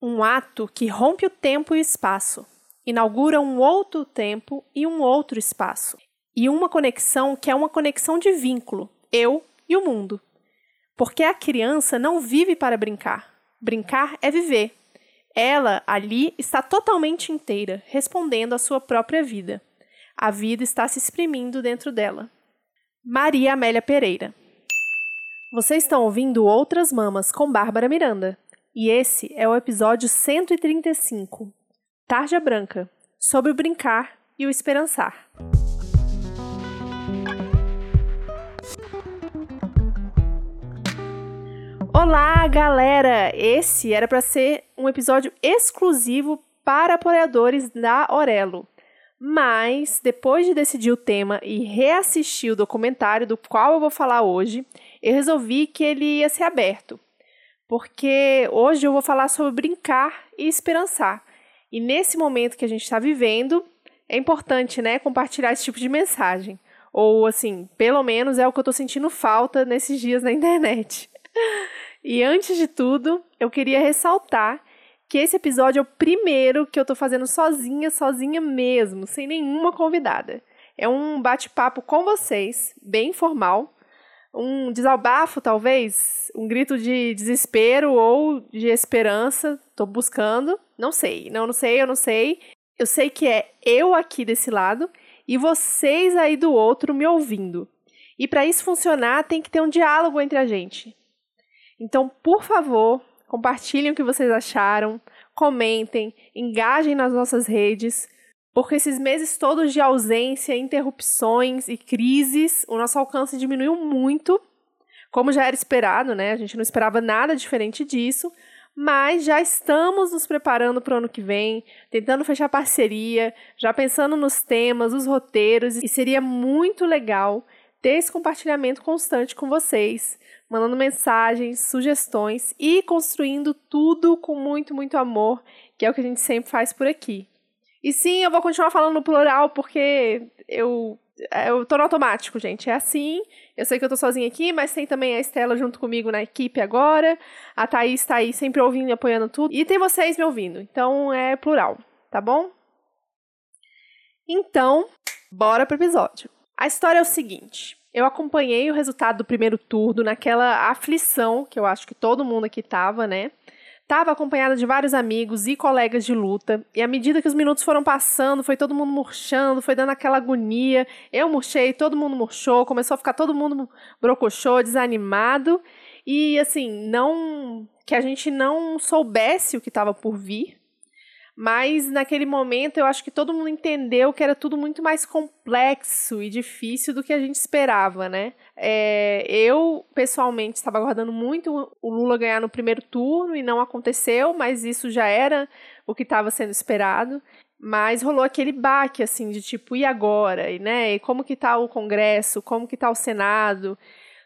Um ato que rompe o tempo e o espaço, inaugura um outro tempo e um outro espaço, e uma conexão que é uma conexão de vínculo, eu e o mundo. Porque a criança não vive para brincar. Brincar é viver. Ela, ali, está totalmente inteira, respondendo à sua própria vida. A vida está se exprimindo dentro dela. Maria Amélia Pereira. Vocês estão ouvindo Outras Mamas com Bárbara Miranda. E esse é o episódio 135, Tarja Branca, sobre o brincar e o esperançar. Olá, galera! Esse era para ser um episódio exclusivo para apoiadores da Orelo. Mas, depois de decidir o tema e reassistir o documentário do qual eu vou falar hoje, eu resolvi que ele ia ser aberto. Porque hoje eu vou falar sobre brincar e esperançar. E nesse momento que a gente está vivendo, é importante, né, compartilhar esse tipo de mensagem. Ou, assim, pelo menos é o que eu estou sentindo falta nesses dias na internet. E antes de tudo, eu queria ressaltar que esse episódio é o primeiro que eu tô fazendo sozinha, sozinha mesmo, sem nenhuma convidada. É um bate-papo com vocês, bem informal, um desabafo talvez, um grito de desespero ou de esperança, tô buscando, não sei, não, não sei, eu não sei. Eu sei que é eu aqui desse lado e vocês aí do outro me ouvindo. E para isso funcionar, tem que ter um diálogo entre a gente. Então, por favor, compartilhem o que vocês acharam, comentem, engajem nas nossas redes, porque esses meses todos de ausência, interrupções e crises, o nosso alcance diminuiu muito, como já era esperado, né? A gente não esperava nada diferente disso, mas já estamos nos preparando para o ano que vem, tentando fechar parceria, já pensando nos temas, os roteiros, e seria muito legal ter esse compartilhamento constante com vocês, mandando mensagens, sugestões e construindo tudo com muito, muito amor, que é o que a gente sempre faz por aqui. E sim, eu vou continuar falando no plural porque eu eu tô no automático, gente. É assim. Eu sei que eu tô sozinha aqui, mas tem também a Estela junto comigo na equipe agora. A Thaís tá aí sempre ouvindo e apoiando tudo. E tem vocês me ouvindo. Então é plural, tá bom? Então, bora pro episódio. A história é o seguinte: eu acompanhei o resultado do primeiro turno naquela aflição que eu acho que todo mundo aqui tava, né? Tava acompanhada de vários amigos e colegas de luta, e à medida que os minutos foram passando, foi todo mundo murchando, foi dando aquela agonia. Eu murchei, todo mundo murchou, começou a ficar todo mundo brocochô, desanimado, e assim, não que a gente não soubesse o que estava por vir, mas naquele momento eu acho que todo mundo entendeu que era tudo muito mais complexo e difícil do que a gente esperava, né? É, eu, pessoalmente, estava aguardando muito o Lula ganhar no primeiro turno e não aconteceu, mas isso já era o que estava sendo esperado. Mas rolou aquele baque, assim, de tipo, e agora? E, né? E como que tá o Congresso? Como que tá o Senado?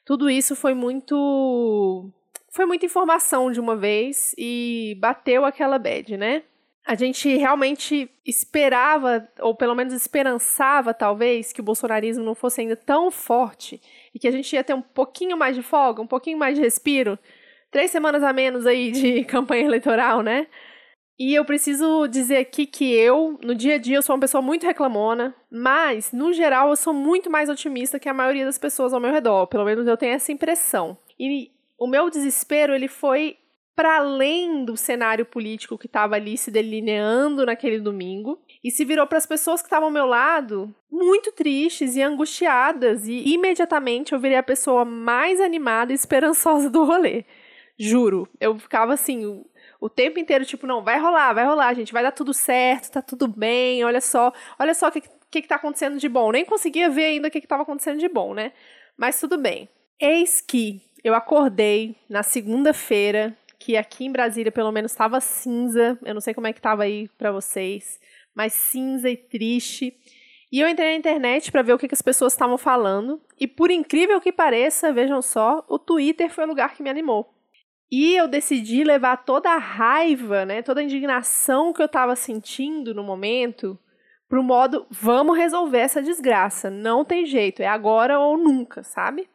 Tudo isso foi muito... Foi muita informação de uma vez e bateu aquela bad, né? A gente realmente esperava, ou pelo menos esperançava, talvez, que o bolsonarismo não fosse ainda tão forte e que a gente ia ter um pouquinho mais de folga, um pouquinho mais de respiro. Três semanas a menos aí de campanha eleitoral, né? E eu preciso dizer aqui que eu, no dia a dia, eu sou uma pessoa muito reclamona, mas, no geral, eu sou muito mais otimista que a maioria das pessoas ao meu redor. Pelo menos eu tenho essa impressão. E o meu desespero, ele foi para além do cenário político que estava ali se delineando naquele domingo e se virou para as pessoas que estavam ao meu lado muito tristes e angustiadas e imediatamente eu virei a pessoa mais animada e esperançosa do rolê. Juro, eu ficava assim, o, o tempo inteiro tipo, não, vai rolar, vai rolar, gente, vai dar tudo certo, tá tudo bem, olha só, olha só o que, que, que tá acontecendo de bom. Nem conseguia ver ainda o que, que tava acontecendo de bom, né? Mas tudo bem. Eis que eu acordei na segunda-feira, que aqui em Brasília pelo menos estava cinza. Eu não sei como é que estava aí para vocês, mas cinza e triste. E eu entrei na internet para ver o que, que as pessoas estavam falando. E por incrível que pareça, vejam só, o Twitter foi o lugar que me animou. E eu decidi levar toda a raiva, né, toda a indignação que eu estava sentindo no momento pro modo vamos resolver essa desgraça. Não tem jeito, é agora ou nunca, sabe?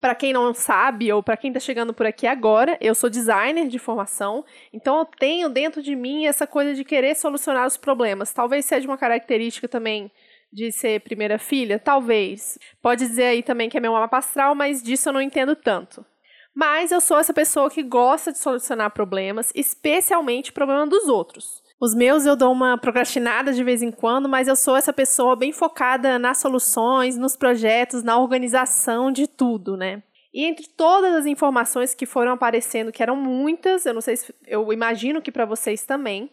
Para quem não sabe, ou para quem está chegando por aqui agora, eu sou designer de formação, então eu tenho dentro de mim essa coisa de querer solucionar os problemas. Talvez seja uma característica também de ser primeira filha, talvez. Pode dizer aí também que é meu mapa astral, mas disso eu não entendo tanto. Mas eu sou essa pessoa que gosta de solucionar problemas, especialmente problema dos outros. Os meus eu dou uma procrastinada de vez em quando, mas eu sou essa pessoa bem focada nas soluções, nos projetos, na organização de tudo, né? E entre todas as informações que foram aparecendo, que eram muitas, eu não sei se eu imagino que para vocês também,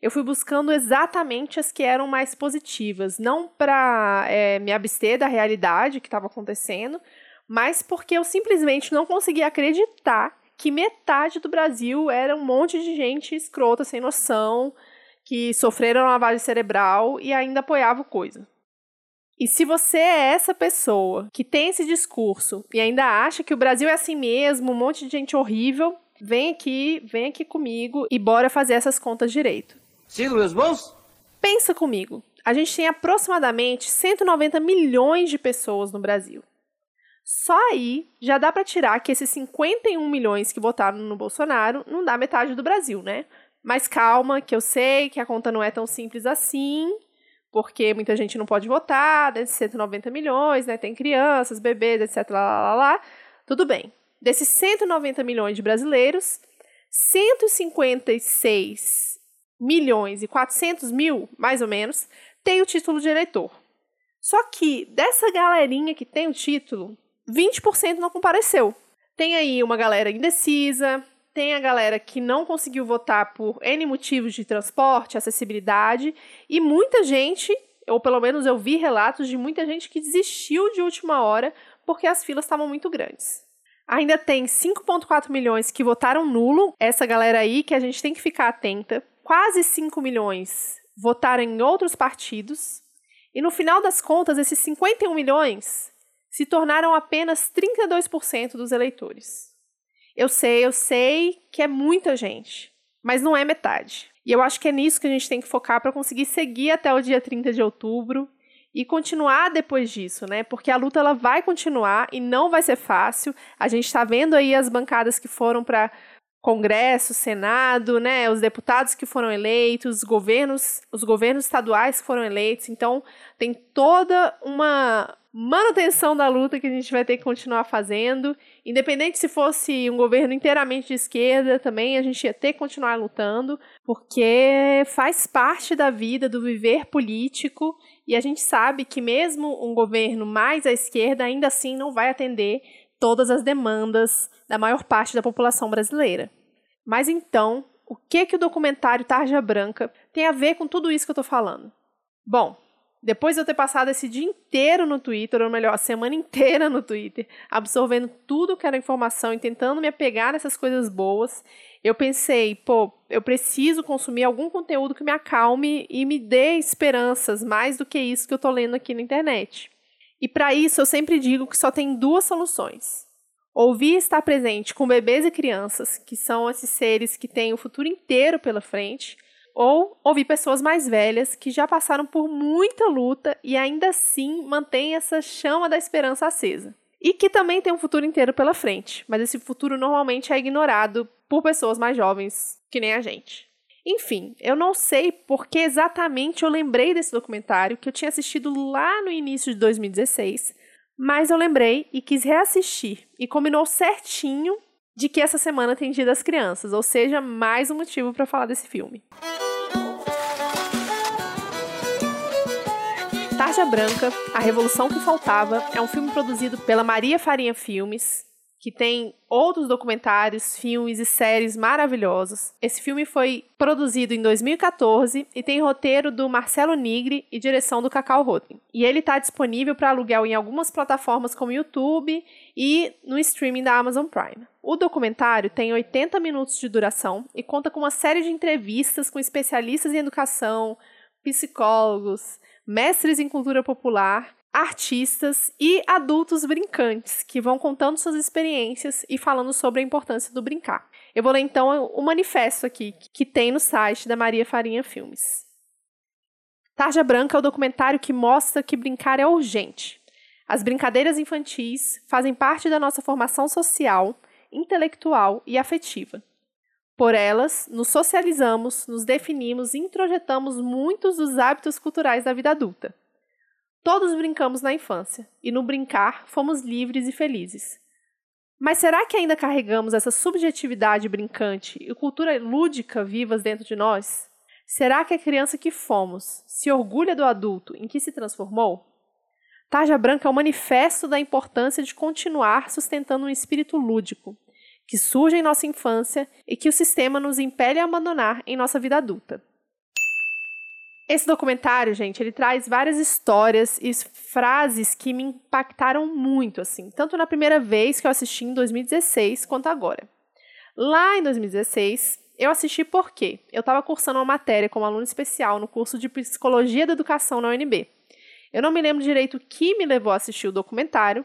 eu fui buscando exatamente as que eram mais positivas, não para é, me abster da realidade que estava acontecendo, mas porque eu simplesmente não conseguia acreditar que metade do Brasil era um monte de gente escrota, sem noção, que sofreram lavagem cerebral e ainda apoiava coisa. E se você é essa pessoa que tem esse discurso e ainda acha que o Brasil é assim mesmo, um monte de gente horrível, vem aqui, vem aqui comigo e bora fazer essas contas direito. Sigo meus bons? Pensa comigo. A gente tem aproximadamente 190 milhões de pessoas no Brasil. Só aí já dá para tirar que esses 51 milhões que votaram no Bolsonaro não dá metade do Brasil, né? Mas calma, que eu sei que a conta não é tão simples assim, porque muita gente não pode votar, desses 190 milhões, né? Tem crianças, bebês, etc. Lá, lá, lá. Tudo bem. Desses 190 milhões de brasileiros, 156 milhões e 400 mil, mais ou menos, têm o título de eleitor. Só que dessa galerinha que tem o título, 20% não compareceu. Tem aí uma galera indecisa, tem a galera que não conseguiu votar por N motivos de transporte, acessibilidade, e muita gente, ou pelo menos eu vi relatos de muita gente que desistiu de última hora porque as filas estavam muito grandes. Ainda tem 5,4 milhões que votaram nulo, essa galera aí que a gente tem que ficar atenta. Quase 5 milhões votaram em outros partidos. E no final das contas, esses 51 milhões se tornaram apenas 32% dos eleitores. Eu sei, eu sei que é muita gente, mas não é metade. E eu acho que é nisso que a gente tem que focar para conseguir seguir até o dia 30 de outubro e continuar depois disso, né? Porque a luta ela vai continuar e não vai ser fácil. A gente está vendo aí as bancadas que foram para Congresso, Senado, né, os deputados que foram eleitos, os governos, os governos estaduais que foram eleitos. Então, tem toda uma manutenção da luta que a gente vai ter que continuar fazendo. Independente se fosse um governo inteiramente de esquerda, também a gente ia ter que continuar lutando, porque faz parte da vida, do viver político, e a gente sabe que mesmo um governo mais à esquerda, ainda assim não vai atender todas as demandas da maior parte da população brasileira. Mas então, o que que o documentário Tarja Branca tem a ver com tudo isso que eu estou falando? Bom, depois de eu ter passado esse dia inteiro no Twitter, ou melhor, a semana inteira no Twitter, absorvendo tudo que era informação e tentando me apegar nessas coisas boas, eu pensei, pô, eu preciso consumir algum conteúdo que me acalme e me dê esperanças, mais do que isso que eu tô lendo aqui na internet. E para isso eu sempre digo que só tem duas soluções. Ouvir estar presente com bebês e crianças, que são esses seres que têm o futuro inteiro pela frente, ou ouvir pessoas mais velhas que já passaram por muita luta e ainda assim mantêm essa chama da esperança acesa. E que também tem um futuro inteiro pela frente, mas esse futuro normalmente é ignorado por pessoas mais jovens que nem a gente. Enfim, eu não sei porque exatamente eu lembrei desse documentário que eu tinha assistido lá no início de 2016, mas eu lembrei e quis reassistir e combinou certinho de que essa semana tem Dia das Crianças, ou seja, mais um motivo para falar desse filme. Tarja Branca, A Revolução que Faltava, é um filme produzido pela Maria Farinha Filmes, que tem outros documentários, filmes e séries maravilhosos. Esse filme foi produzido em 2014 e tem roteiro do Marcelo Nigri e direção do Cacau Rotem. E ele está disponível para aluguel em algumas plataformas como YouTube e no streaming da Amazon Prime. O documentário tem 80 minutos de duração e conta com uma série de entrevistas com especialistas em educação, psicólogos, mestres em cultura popular artistas e adultos brincantes que vão contando suas experiências e falando sobre a importância do brincar. Eu vou ler então o manifesto aqui que tem no site da Maria Farinha Filmes. Tarja Branca é o documentário que mostra que brincar é urgente. As brincadeiras infantis fazem parte da nossa formação social, intelectual e afetiva. Por elas, nos socializamos, nos definimos e introjetamos muitos dos hábitos culturais da vida adulta. Todos brincamos na infância, e no brincar fomos livres e felizes. Mas será que ainda carregamos essa subjetividade brincante e cultura lúdica vivas dentro de nós? Será que a criança que fomos se orgulha do adulto em que se transformou? Tarja Branca é o manifesto da importância de continuar sustentando um espírito lúdico, que surge em nossa infância e que o sistema nos impele a abandonar em nossa vida adulta. Esse documentário, gente, ele traz várias histórias e frases que me impactaram muito, assim, tanto na primeira vez que eu assisti em 2016 quanto agora. Lá em 2016, eu assisti porque eu estava cursando uma matéria como aluno especial no curso de Psicologia da Educação na UNB. Eu não me lembro direito o que me levou a assistir o documentário,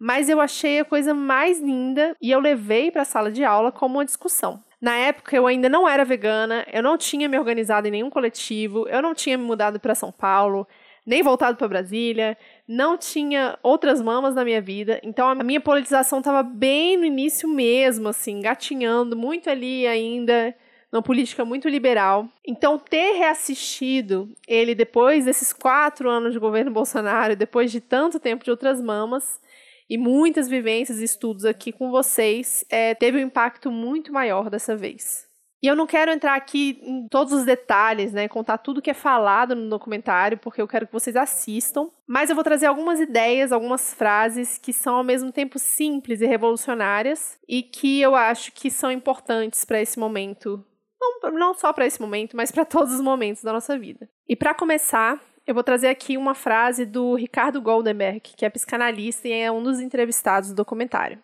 mas eu achei a coisa mais linda e eu levei para a sala de aula como uma discussão. Na época eu ainda não era vegana, eu não tinha me organizado em nenhum coletivo, eu não tinha me mudado para São Paulo, nem voltado para Brasília, não tinha outras mamas na minha vida, então a minha politização estava bem no início mesmo, assim, gatinhando muito ali ainda, uma política muito liberal. Então, ter reassistido ele depois desses quatro anos de governo Bolsonaro, depois de tanto tempo de outras mamas, e muitas vivências e estudos aqui com vocês, é, teve um impacto muito maior dessa vez. E eu não quero entrar aqui em todos os detalhes, né, contar tudo que é falado no documentário, porque eu quero que vocês assistam, mas eu vou trazer algumas ideias, algumas frases que são ao mesmo tempo simples e revolucionárias e que eu acho que são importantes para esse momento. Não, não só para esse momento, mas para todos os momentos da nossa vida. E para começar, eu vou trazer aqui uma frase do Ricardo Goldenberg, que é psicanalista e é um dos entrevistados do documentário.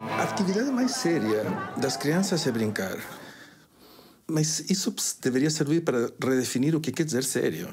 A atividade mais séria das crianças é brincar. Mas isso deveria servir para redefinir o que quer dizer sério.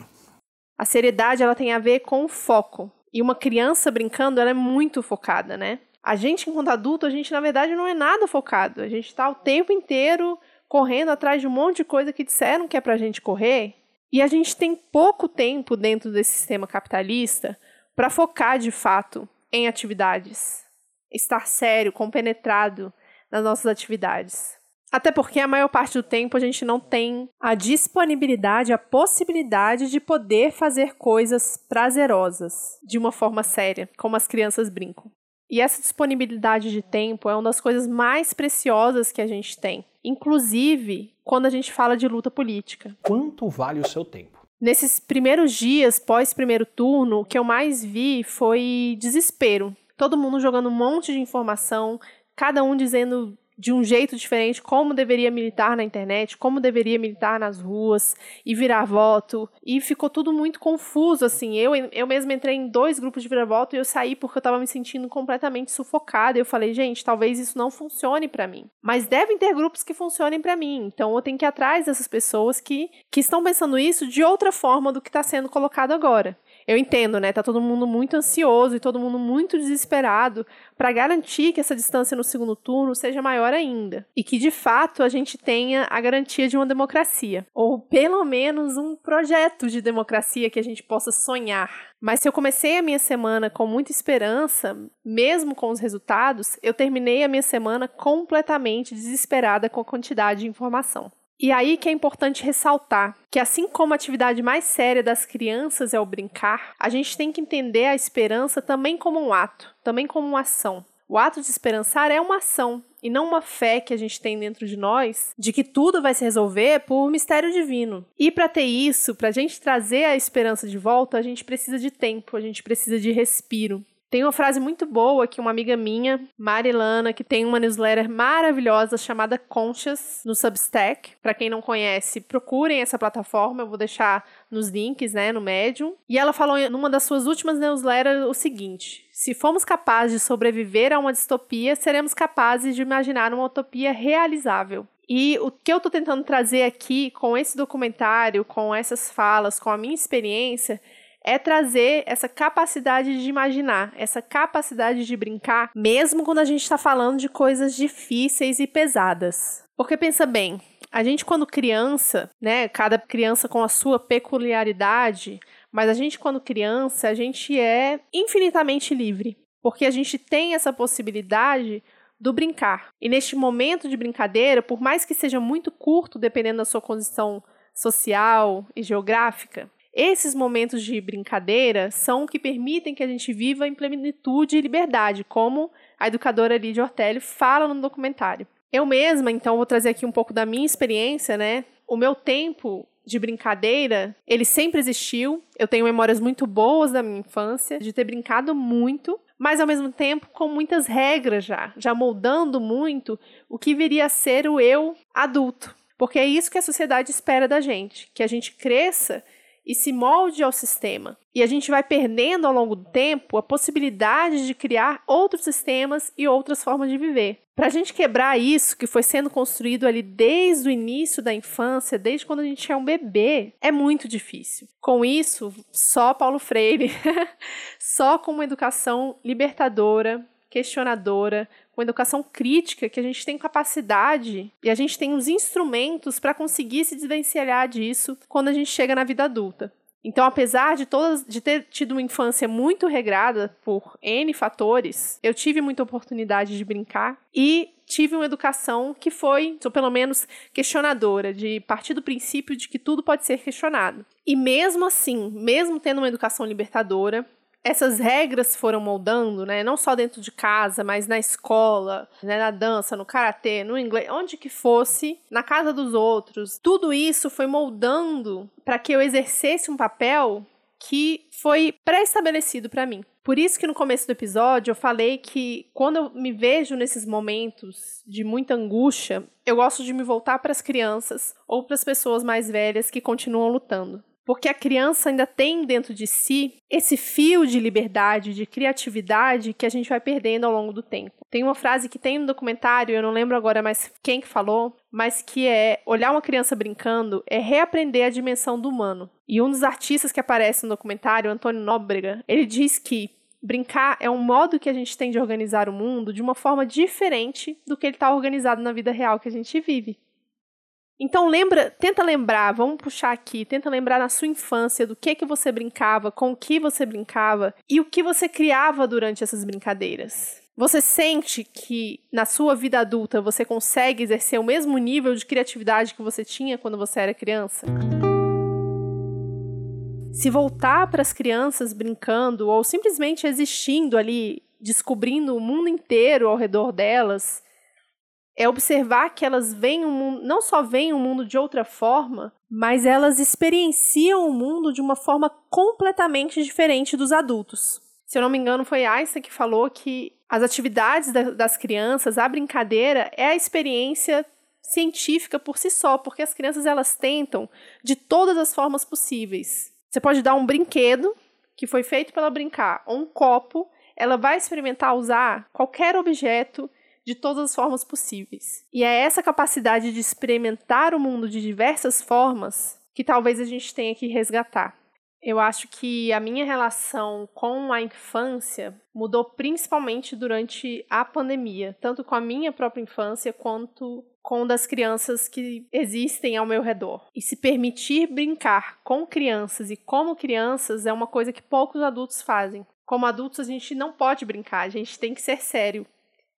A seriedade ela tem a ver com o foco. E uma criança brincando, ela é muito focada, né? A gente, enquanto adulto, a gente, na verdade, não é nada focado. A gente está o tempo inteiro correndo atrás de um monte de coisa que disseram que é pra gente correr e a gente tem pouco tempo dentro desse sistema capitalista para focar de fato em atividades, estar sério, compenetrado nas nossas atividades. Até porque a maior parte do tempo a gente não tem a disponibilidade, a possibilidade de poder fazer coisas prazerosas de uma forma séria, como as crianças brincam. E essa disponibilidade de tempo é uma das coisas mais preciosas que a gente tem, inclusive quando a gente fala de luta política. Quanto vale o seu tempo? Nesses primeiros dias pós primeiro turno, o que eu mais vi foi desespero. Todo mundo jogando um monte de informação, cada um dizendo de um jeito diferente como deveria militar na internet, como deveria militar nas ruas e virar voto. E ficou tudo muito confuso, assim. Eu, eu mesma entrei em dois grupos de virar voto e eu saí porque eu estava me sentindo completamente sufocada. Eu falei, gente, talvez isso não funcione para mim. Mas devem ter grupos que funcionem para mim. Então eu tenho que ir atrás dessas pessoas que, que estão pensando isso de outra forma do que está sendo colocado agora eu entendo, né? Tá todo mundo muito ansioso e todo mundo muito desesperado para garantir que essa distância no segundo turno seja maior ainda e que de fato a gente tenha a garantia de uma democracia ou pelo menos um projeto de democracia que a gente possa sonhar. Mas se eu comecei a minha semana com muita esperança, mesmo com os resultados, eu terminei a minha semana completamente desesperada com a quantidade de informação. E aí que é importante ressaltar que, assim como a atividade mais séria das crianças é o brincar, a gente tem que entender a esperança também como um ato, também como uma ação. O ato de esperançar é uma ação e não uma fé que a gente tem dentro de nós de que tudo vai se resolver por mistério divino. E para ter isso, para a gente trazer a esperança de volta, a gente precisa de tempo, a gente precisa de respiro. Tem uma frase muito boa que uma amiga minha, Marilana, que tem uma newsletter maravilhosa chamada Conscious no Substack. Para quem não conhece, procurem essa plataforma, eu vou deixar nos links, né, no Medium. E ela falou numa das suas últimas newsletters o seguinte: se formos capazes de sobreviver a uma distopia, seremos capazes de imaginar uma utopia realizável. E o que eu estou tentando trazer aqui com esse documentário, com essas falas, com a minha experiência, é trazer essa capacidade de imaginar, essa capacidade de brincar, mesmo quando a gente está falando de coisas difíceis e pesadas. Porque pensa bem, a gente quando criança, né, cada criança com a sua peculiaridade, Mas a gente, quando criança, a gente é infinitamente livre, porque a gente tem essa possibilidade do brincar. E neste momento de brincadeira, por mais que seja muito curto, dependendo da sua condição social e geográfica, esses momentos de brincadeira são o que permitem que a gente viva em plenitude e liberdade, como a educadora Lídia Ortelli fala no documentário. Eu mesma, então, vou trazer aqui um pouco da minha experiência, né? O meu tempo de brincadeira, ele sempre existiu. Eu tenho memórias muito boas da minha infância, de ter brincado muito, mas ao mesmo tempo com muitas regras já, já moldando muito o que viria a ser o eu adulto. Porque é isso que a sociedade espera da gente, que a gente cresça e se molde ao sistema. E a gente vai perdendo ao longo do tempo a possibilidade de criar outros sistemas e outras formas de viver. Para a gente quebrar isso que foi sendo construído ali desde o início da infância, desde quando a gente é um bebê, é muito difícil. Com isso, só Paulo Freire, só com uma educação libertadora, questionadora, com educação crítica, que a gente tem capacidade e a gente tem os instrumentos para conseguir se desvencilhar disso quando a gente chega na vida adulta. Então, apesar de todas de ter tido uma infância muito regrada por N fatores, eu tive muita oportunidade de brincar e tive uma educação que foi, ou pelo menos questionadora, de partir do princípio de que tudo pode ser questionado. E mesmo assim, mesmo tendo uma educação libertadora, essas regras foram moldando, né? Não só dentro de casa, mas na escola, né? na dança, no karatê, no inglês, onde que fosse, na casa dos outros. Tudo isso foi moldando para que eu exercesse um papel que foi pré-estabelecido para mim. Por isso que no começo do episódio eu falei que quando eu me vejo nesses momentos de muita angústia, eu gosto de me voltar para as crianças ou para as pessoas mais velhas que continuam lutando porque a criança ainda tem dentro de si esse fio de liberdade, de criatividade que a gente vai perdendo ao longo do tempo. Tem uma frase que tem no documentário, eu não lembro agora mais quem que falou, mas que é olhar uma criança brincando é reaprender a dimensão do humano. E um dos artistas que aparece no documentário, Antônio Nóbrega, ele diz que brincar é um modo que a gente tem de organizar o mundo de uma forma diferente do que ele está organizado na vida real que a gente vive. Então lembra, tenta lembrar, vamos puxar aqui, tenta lembrar na sua infância do que que você brincava, com o que você brincava e o que você criava durante essas brincadeiras. Você sente que na sua vida adulta você consegue exercer o mesmo nível de criatividade que você tinha quando você era criança? Se voltar para as crianças brincando ou simplesmente existindo ali, descobrindo o mundo inteiro ao redor delas, é observar que elas veem o mundo, não só veem o mundo de outra forma, mas elas experienciam o mundo de uma forma completamente diferente dos adultos. Se eu não me engano, foi Einstein que falou que as atividades da, das crianças, a brincadeira, é a experiência científica por si só, porque as crianças elas tentam de todas as formas possíveis. Você pode dar um brinquedo que foi feito para ela brincar, ou um copo, ela vai experimentar usar qualquer objeto de todas as formas possíveis. E é essa capacidade de experimentar o mundo de diversas formas que talvez a gente tenha que resgatar. Eu acho que a minha relação com a infância mudou principalmente durante a pandemia, tanto com a minha própria infância quanto com das crianças que existem ao meu redor. E se permitir brincar com crianças e como crianças é uma coisa que poucos adultos fazem. Como adultos, a gente não pode brincar, a gente tem que ser sério.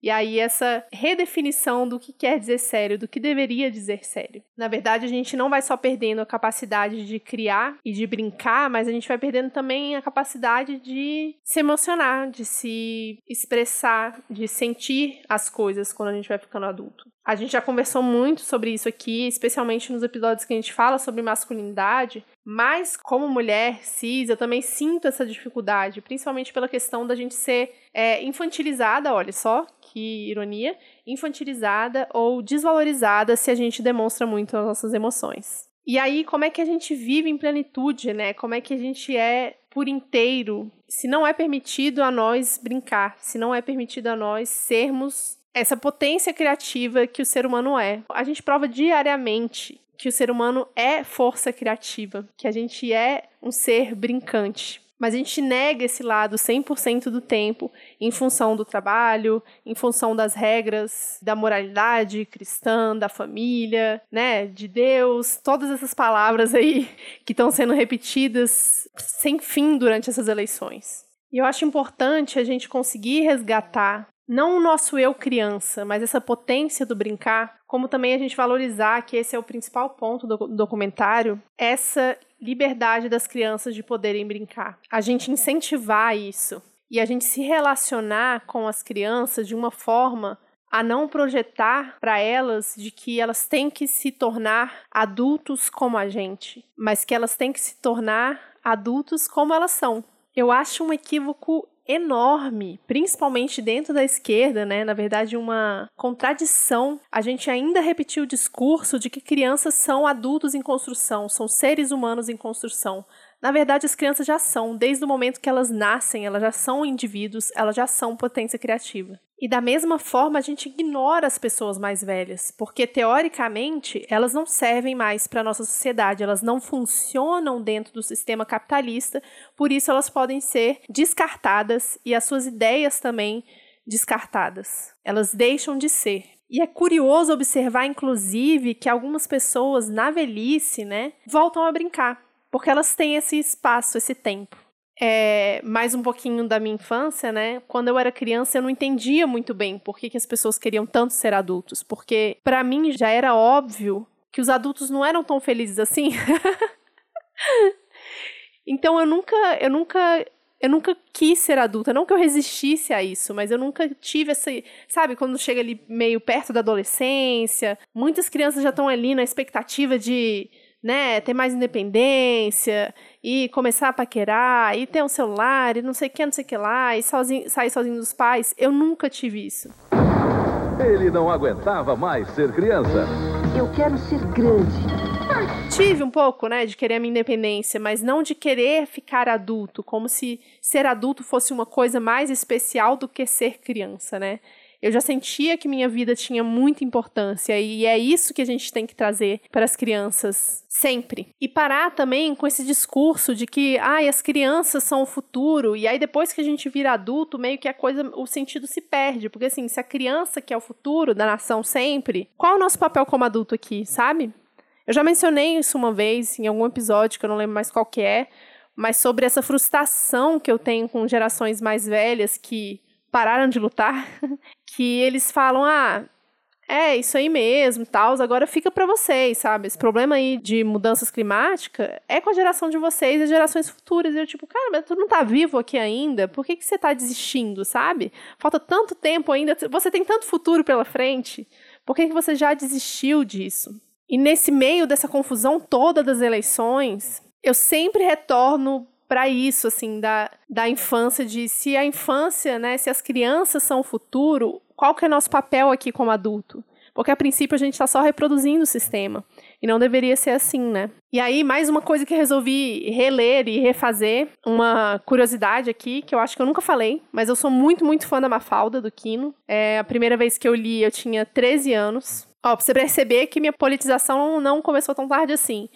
E aí, essa redefinição do que quer dizer sério, do que deveria dizer sério. Na verdade, a gente não vai só perdendo a capacidade de criar e de brincar, mas a gente vai perdendo também a capacidade de se emocionar, de se expressar, de sentir as coisas quando a gente vai ficando adulto. A gente já conversou muito sobre isso aqui, especialmente nos episódios que a gente fala sobre masculinidade, mas como mulher cis, eu também sinto essa dificuldade, principalmente pela questão da gente ser é, infantilizada, olha só que ironia, infantilizada ou desvalorizada se a gente demonstra muito as nossas emoções. E aí, como é que a gente vive em plenitude, né? Como é que a gente é por inteiro, se não é permitido a nós brincar, se não é permitido a nós sermos essa potência criativa que o ser humano é. A gente prova diariamente que o ser humano é força criativa, que a gente é um ser brincante. Mas a gente nega esse lado 100% do tempo em função do trabalho, em função das regras da moralidade cristã, da família, né, de Deus, todas essas palavras aí que estão sendo repetidas sem fim durante essas eleições. E eu acho importante a gente conseguir resgatar não o nosso eu criança, mas essa potência do brincar, como também a gente valorizar que esse é o principal ponto do documentário, essa liberdade das crianças de poderem brincar. A gente incentivar isso e a gente se relacionar com as crianças de uma forma a não projetar para elas de que elas têm que se tornar adultos como a gente, mas que elas têm que se tornar adultos como elas são. Eu acho um equívoco enorme, principalmente dentro da esquerda, né? Na verdade, uma contradição. A gente ainda repetiu o discurso de que crianças são adultos em construção, são seres humanos em construção. Na verdade, as crianças já são, desde o momento que elas nascem, elas já são indivíduos, elas já são potência criativa. E da mesma forma, a gente ignora as pessoas mais velhas, porque teoricamente elas não servem mais para a nossa sociedade, elas não funcionam dentro do sistema capitalista, por isso elas podem ser descartadas e as suas ideias também descartadas. Elas deixam de ser. E é curioso observar, inclusive, que algumas pessoas na velhice, né, voltam a brincar porque elas têm esse espaço, esse tempo. É, mais um pouquinho da minha infância, né? Quando eu era criança, eu não entendia muito bem por que, que as pessoas queriam tanto ser adultos, porque para mim já era óbvio que os adultos não eram tão felizes assim. então eu nunca, eu nunca eu nunca quis ser adulta, não que eu resistisse a isso, mas eu nunca tive essa, sabe, quando chega ali meio perto da adolescência, muitas crianças já estão ali na expectativa de né, ter mais independência e começar a paquerar e ter um celular e não sei o que, não sei o que lá e sozinho, sair sozinho dos pais. Eu nunca tive isso. Ele não aguentava mais ser criança. Eu quero ser grande. Tive um pouco, né, de querer a minha independência, mas não de querer ficar adulto, como se ser adulto fosse uma coisa mais especial do que ser criança, né? Eu já sentia que minha vida tinha muita importância e é isso que a gente tem que trazer para as crianças sempre. E parar também com esse discurso de que, ai, as crianças são o futuro e aí depois que a gente vira adulto, meio que a coisa, o sentido se perde, porque assim, se a criança que é o futuro da nação sempre, qual é o nosso papel como adulto aqui, sabe? Eu já mencionei isso uma vez em algum episódio que eu não lembro mais qual que é, mas sobre essa frustração que eu tenho com gerações mais velhas que pararam de lutar, que eles falam: ah, é isso aí mesmo, tal, agora fica para vocês, sabe? Esse problema aí de mudanças climáticas é com a geração de vocês e gerações futuras. E eu, tipo, cara, mas tu não tá vivo aqui ainda, por que, que você tá desistindo, sabe? Falta tanto tempo ainda, você tem tanto futuro pela frente, por que, que você já desistiu disso? E nesse meio dessa confusão toda das eleições, eu sempre retorno para isso, assim, da, da infância, de se a infância, né, se as crianças são o futuro, qual que é nosso papel aqui como adulto? Porque a princípio a gente está só reproduzindo o sistema. E não deveria ser assim, né? E aí, mais uma coisa que resolvi reler e refazer, uma curiosidade aqui, que eu acho que eu nunca falei, mas eu sou muito, muito fã da Mafalda, do Kino. É, a primeira vez que eu li, eu tinha 13 anos. Ó, pra você perceber que minha politização não começou tão tarde assim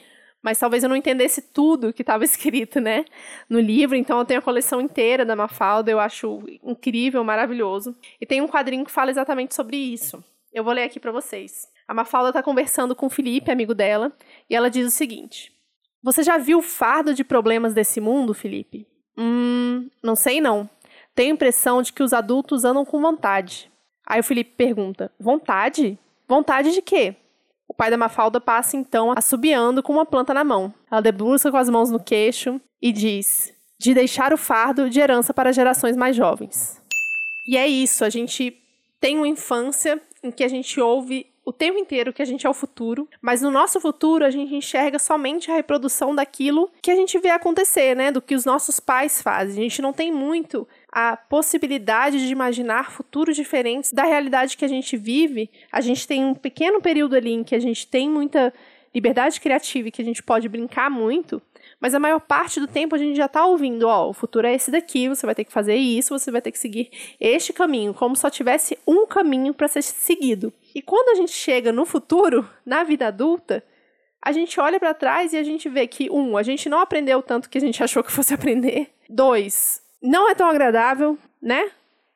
mas talvez eu não entendesse tudo que estava escrito, né, no livro. Então eu tenho a coleção inteira da Mafalda, eu acho incrível, maravilhoso. E tem um quadrinho que fala exatamente sobre isso. Eu vou ler aqui para vocês. A Mafalda está conversando com o Felipe, amigo dela, e ela diz o seguinte: Você já viu o fardo de problemas desse mundo, Felipe? Hum, não sei não. Tenho a impressão de que os adultos andam com vontade. Aí o Felipe pergunta: Vontade? Vontade de quê? O pai da Mafalda passa então assobiando com uma planta na mão. Ela debruça com as mãos no queixo e diz: de deixar o fardo de herança para gerações mais jovens. E é isso, a gente tem uma infância em que a gente ouve o tempo inteiro que a gente é o futuro, mas no nosso futuro a gente enxerga somente a reprodução daquilo que a gente vê acontecer, né? Do que os nossos pais fazem. A gente não tem muito a possibilidade de imaginar futuros diferentes da realidade que a gente vive. A gente tem um pequeno período ali em que a gente tem muita liberdade criativa e que a gente pode brincar muito, mas a maior parte do tempo a gente já está ouvindo, ó, o futuro é esse daqui, você vai ter que fazer isso, você vai ter que seguir este caminho, como só tivesse um caminho para ser seguido. E quando a gente chega no futuro, na vida adulta, a gente olha para trás e a gente vê que, um, a gente não aprendeu tanto que a gente achou que fosse aprender. Dois, não é tão agradável, né?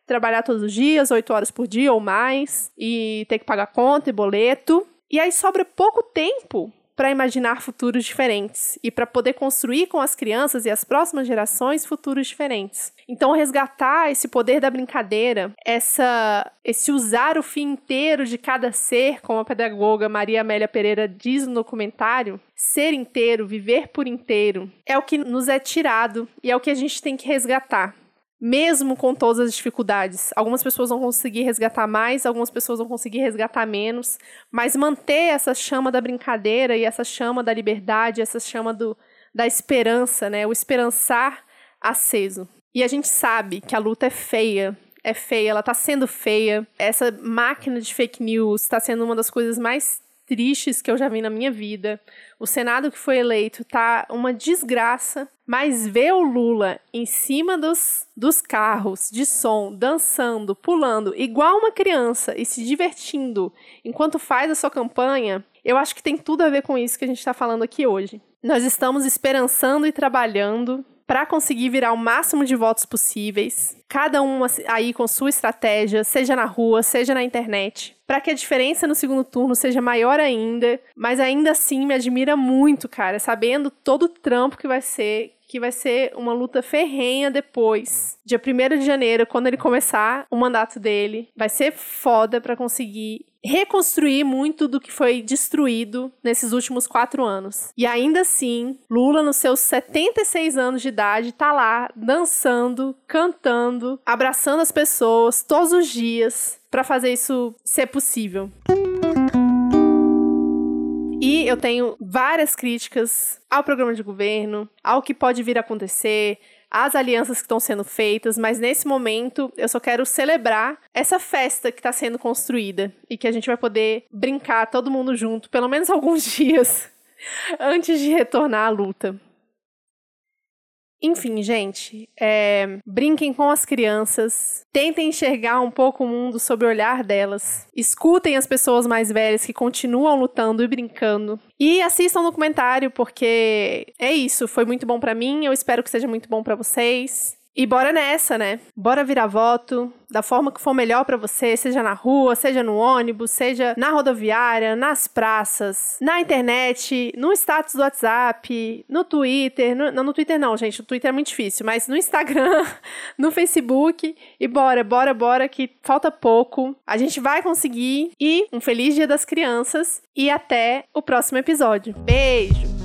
Trabalhar todos os dias, oito horas por dia ou mais, e ter que pagar conta e boleto. E aí sobra pouco tempo para imaginar futuros diferentes e para poder construir com as crianças e as próximas gerações futuros diferentes. Então, resgatar esse poder da brincadeira, essa, esse usar o fim inteiro de cada ser, como a pedagoga Maria Amélia Pereira diz no documentário, ser inteiro, viver por inteiro, é o que nos é tirado e é o que a gente tem que resgatar mesmo com todas as dificuldades. Algumas pessoas vão conseguir resgatar mais, algumas pessoas vão conseguir resgatar menos, mas manter essa chama da brincadeira e essa chama da liberdade, essa chama do, da esperança, né? O esperançar aceso. E a gente sabe que a luta é feia, é feia, ela tá sendo feia. Essa máquina de fake news está sendo uma das coisas mais tristes que eu já vi na minha vida. O Senado que foi eleito tá uma desgraça, mas ver o Lula em cima dos, dos carros de som, dançando, pulando, igual uma criança e se divertindo enquanto faz a sua campanha, eu acho que tem tudo a ver com isso que a gente está falando aqui hoje. Nós estamos esperançando e trabalhando para conseguir virar o máximo de votos possíveis, cada um aí com sua estratégia, seja na rua, seja na internet, para que a diferença no segundo turno seja maior ainda, mas ainda assim me admira muito, cara, sabendo todo o trampo que vai ser que vai ser uma luta ferrenha depois. Dia 1 de janeiro, quando ele começar o mandato dele, vai ser foda para conseguir reconstruir muito do que foi destruído nesses últimos quatro anos. E ainda assim, Lula, nos seus 76 anos de idade, tá lá dançando, cantando, abraçando as pessoas todos os dias para fazer isso ser possível. E eu tenho várias críticas ao programa de governo, ao que pode vir a acontecer, as alianças que estão sendo feitas, mas nesse momento eu só quero celebrar essa festa que está sendo construída e que a gente vai poder brincar todo mundo junto, pelo menos alguns dias, antes de retornar à luta. Enfim, gente, é, brinquem com as crianças, tentem enxergar um pouco o mundo sob o olhar delas, escutem as pessoas mais velhas que continuam lutando e brincando, e assistam o documentário porque é isso, foi muito bom para mim, eu espero que seja muito bom para vocês. E bora nessa, né? Bora virar voto da forma que for melhor para você, seja na rua, seja no ônibus, seja na rodoviária, nas praças, na internet, no status do WhatsApp, no Twitter, no, não no Twitter não, gente, o Twitter é muito difícil, mas no Instagram, no Facebook e bora, bora, bora que falta pouco. A gente vai conseguir e um feliz Dia das Crianças e até o próximo episódio. Beijo.